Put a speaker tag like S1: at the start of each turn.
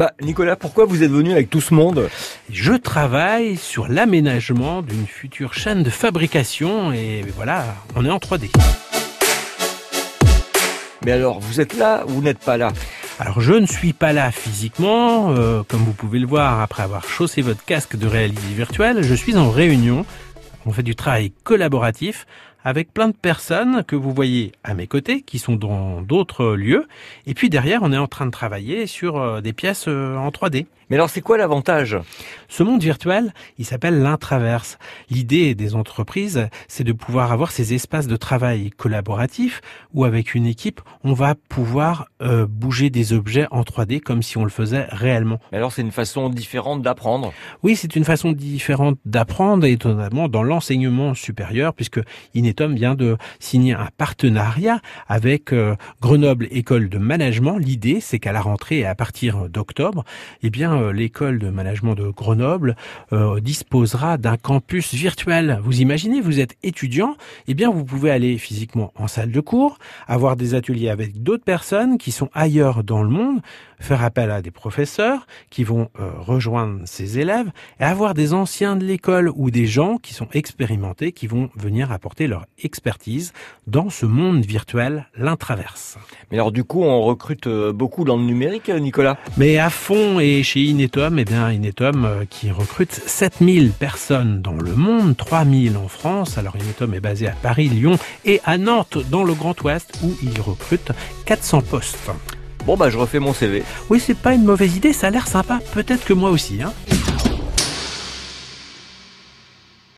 S1: Bah, Nicolas, pourquoi vous êtes venu avec tout ce monde?
S2: Je travaille sur l'aménagement d'une future chaîne de fabrication et voilà, on est en 3D.
S1: Mais alors, vous êtes là ou vous n'êtes pas là?
S2: Alors je ne suis pas là physiquement, euh, comme vous pouvez le voir après avoir chaussé votre casque de réalité virtuelle, je suis en réunion. On fait du travail collaboratif avec plein de personnes que vous voyez à mes côtés, qui sont dans d'autres lieux. Et puis derrière, on est en train de travailler sur euh, des pièces euh, en 3D.
S1: Mais alors, c'est quoi l'avantage?
S2: Ce monde virtuel, il s'appelle l'intraverse. L'idée des entreprises, c'est de pouvoir avoir ces espaces de travail collaboratifs où, avec une équipe, on va pouvoir euh, bouger des objets en 3D comme si on le faisait réellement.
S1: Mais alors, c'est une façon différente d'apprendre?
S2: Oui, c'est une façon différente d'apprendre, et notamment dans l'enseignement supérieur, puisque Inetum vient de signer un partenariat avec euh, Grenoble École de Management. L'idée, c'est qu'à la rentrée, à partir d'octobre, eh bien, euh, l'école de management de Grenoble euh, disposera d'un campus virtuel. Vous imaginez, vous êtes étudiant, eh bien vous pouvez aller physiquement en salle de cours, avoir des ateliers avec d'autres personnes qui sont ailleurs dans le monde, faire appel à des professeurs qui vont euh, rejoindre ces élèves et avoir des anciens de l'école ou des gens qui sont expérimentés qui vont venir apporter leur expertise dans ce monde virtuel, l'intraverse.
S1: Mais alors du coup, on recrute beaucoup dans le numérique, Nicolas?
S2: Mais à fond et chez Inetom, eh bien Inetom euh, qui recrute 7000 personnes dans le monde, 3000 en France. Alors Inetom est basé à Paris, Lyon et à Nantes dans le Grand Ouest où il recrute 400 postes.
S1: Bon bah je refais mon CV.
S2: Oui, c'est pas une mauvaise idée, ça a l'air sympa. Peut-être que moi aussi. Hein.